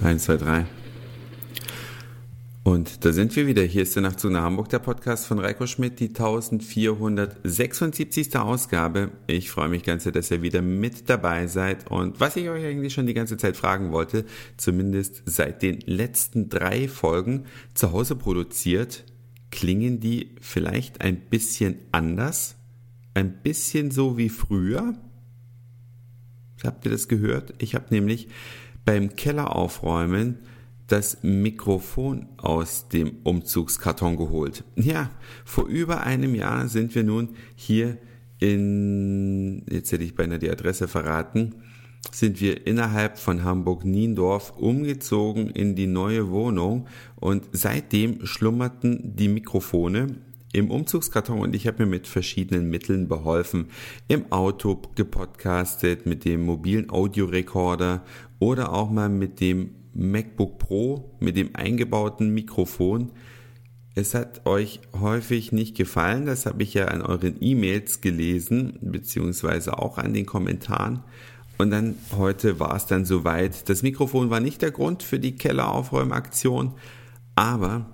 1, 2, 3. Und da sind wir wieder. Hier ist der Nachtzug nach Hamburg, der Podcast von Reiko Schmidt, die 1476. Ausgabe. Ich freue mich ganz sehr, dass ihr wieder mit dabei seid. Und was ich euch eigentlich schon die ganze Zeit fragen wollte, zumindest seit den letzten drei Folgen zu Hause produziert, klingen die vielleicht ein bisschen anders? Ein bisschen so wie früher? Habt ihr das gehört? Ich habe nämlich beim Keller aufräumen das Mikrofon aus dem Umzugskarton geholt. Ja, vor über einem Jahr sind wir nun hier in, jetzt hätte ich beinahe die Adresse verraten, sind wir innerhalb von Hamburg-Niendorf umgezogen in die neue Wohnung und seitdem schlummerten die Mikrofone im Umzugskarton und ich habe mir mit verschiedenen Mitteln beholfen. Im Auto gepodcastet, mit dem mobilen Audiorekorder oder auch mal mit dem MacBook Pro mit dem eingebauten Mikrofon. Es hat euch häufig nicht gefallen, das habe ich ja an euren E-Mails gelesen, beziehungsweise auch an den Kommentaren. Und dann heute war es dann soweit. Das Mikrofon war nicht der Grund für die Kelleraufräumaktion, aber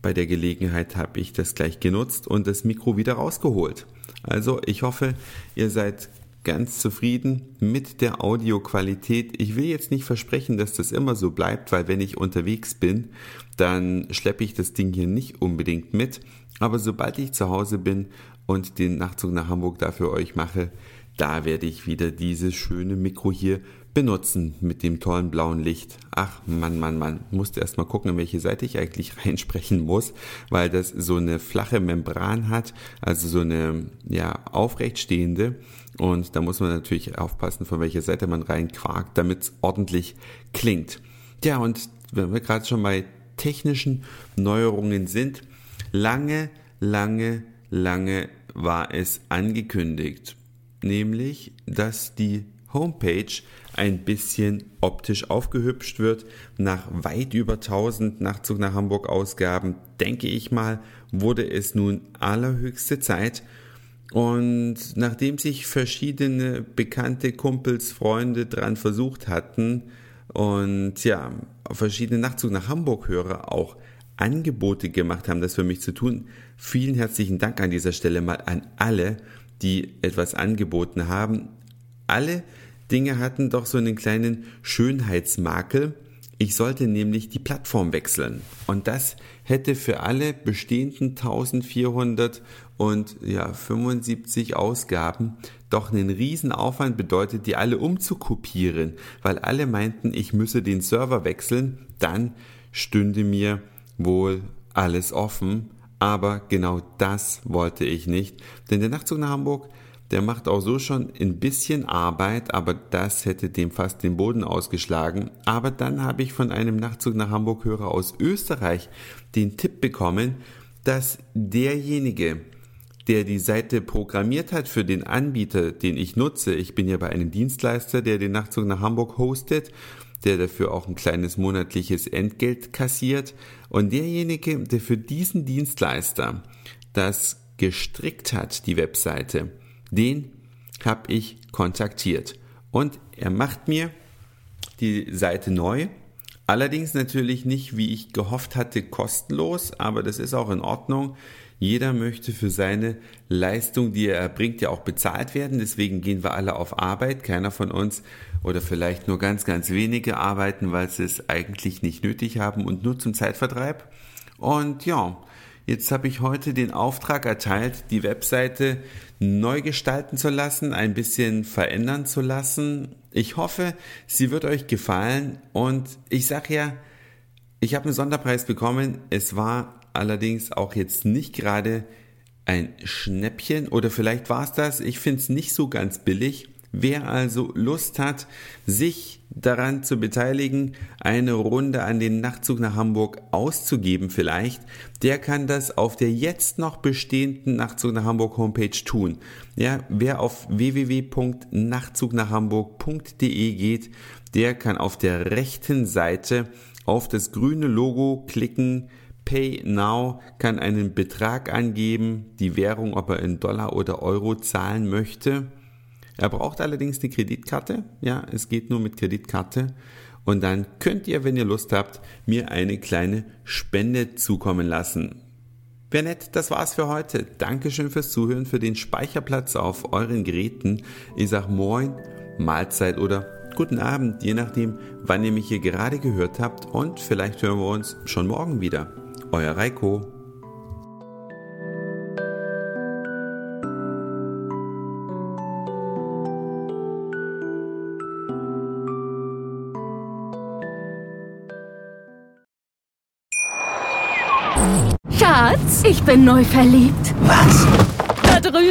bei der Gelegenheit habe ich das gleich genutzt und das Mikro wieder rausgeholt. Also ich hoffe, ihr seid ganz zufrieden mit der Audioqualität. Ich will jetzt nicht versprechen, dass das immer so bleibt, weil wenn ich unterwegs bin, dann schleppe ich das Ding hier nicht unbedingt mit. Aber sobald ich zu Hause bin und den Nachtzug nach Hamburg dafür euch mache, da werde ich wieder dieses schöne Mikro hier benutzen mit dem tollen blauen Licht. Ach Mann, Mann, Mann, musste erst mal gucken, in welche Seite ich eigentlich reinsprechen muss, weil das so eine flache Membran hat, also so eine ja aufrechtstehende und da muss man natürlich aufpassen, von welcher Seite man reinquakt, damit es ordentlich klingt. Ja, und wenn wir gerade schon bei technischen Neuerungen sind, lange, lange, lange war es angekündigt, nämlich, dass die Homepage ein bisschen optisch aufgehübscht wird. Nach weit über 1000 Nachtzug nach Hamburg Ausgaben, denke ich mal, wurde es nun allerhöchste Zeit und nachdem sich verschiedene bekannte Kumpels, Freunde dran versucht hatten und ja, verschiedene Nachtzug nach Hamburg Hörer auch Angebote gemacht haben, das für mich zu tun, vielen herzlichen Dank an dieser Stelle mal an alle, die etwas angeboten haben. Alle Dinge hatten doch so einen kleinen Schönheitsmakel. Ich sollte nämlich die Plattform wechseln. Und das hätte für alle bestehenden 1400 und ja, 75 Ausgaben doch einen riesen Aufwand bedeutet, die alle umzukopieren, weil alle meinten, ich müsse den Server wechseln, dann stünde mir wohl alles offen, aber genau das wollte ich nicht, denn der Nachtzug nach Hamburg der macht auch so schon ein bisschen Arbeit, aber das hätte dem fast den Boden ausgeschlagen. Aber dann habe ich von einem Nachtzug nach Hamburg Hörer aus Österreich den Tipp bekommen, dass derjenige, der die Seite programmiert hat für den Anbieter, den ich nutze, ich bin ja bei einem Dienstleister, der den Nachtzug nach Hamburg hostet, der dafür auch ein kleines monatliches Entgelt kassiert und derjenige, der für diesen Dienstleister das gestrickt hat, die Webseite, den habe ich kontaktiert. Und er macht mir die Seite neu. Allerdings natürlich nicht, wie ich gehofft hatte, kostenlos, aber das ist auch in Ordnung. Jeder möchte für seine Leistung, die er erbringt, ja auch bezahlt werden. Deswegen gehen wir alle auf Arbeit. Keiner von uns oder vielleicht nur ganz, ganz wenige arbeiten, weil sie es eigentlich nicht nötig haben und nur zum Zeitvertreib. Und ja, Jetzt habe ich heute den Auftrag erteilt, die Webseite neu gestalten zu lassen, ein bisschen verändern zu lassen. Ich hoffe, sie wird euch gefallen und ich sage ja, ich habe einen Sonderpreis bekommen. Es war allerdings auch jetzt nicht gerade ein Schnäppchen oder vielleicht war es das. Ich finde es nicht so ganz billig. Wer also Lust hat, sich daran zu beteiligen, eine Runde an den Nachtzug nach Hamburg auszugeben vielleicht, der kann das auf der jetzt noch bestehenden Nachtzug nach Hamburg Homepage tun. Ja, wer auf www.nachtzugnachhamburg.de geht, der kann auf der rechten Seite auf das grüne Logo klicken, Pay Now, kann einen Betrag angeben, die Währung, ob er in Dollar oder Euro zahlen möchte er braucht allerdings eine Kreditkarte. Ja, es geht nur mit Kreditkarte. Und dann könnt ihr, wenn ihr Lust habt, mir eine kleine Spende zukommen lassen. Wäre nett, das war's für heute. Dankeschön fürs Zuhören, für den Speicherplatz auf euren Geräten. Ich sag Moin, Mahlzeit oder guten Abend, je nachdem, wann ihr mich hier gerade gehört habt und vielleicht hören wir uns schon morgen wieder. Euer Reiko. Schatz, ich bin neu verliebt. Was?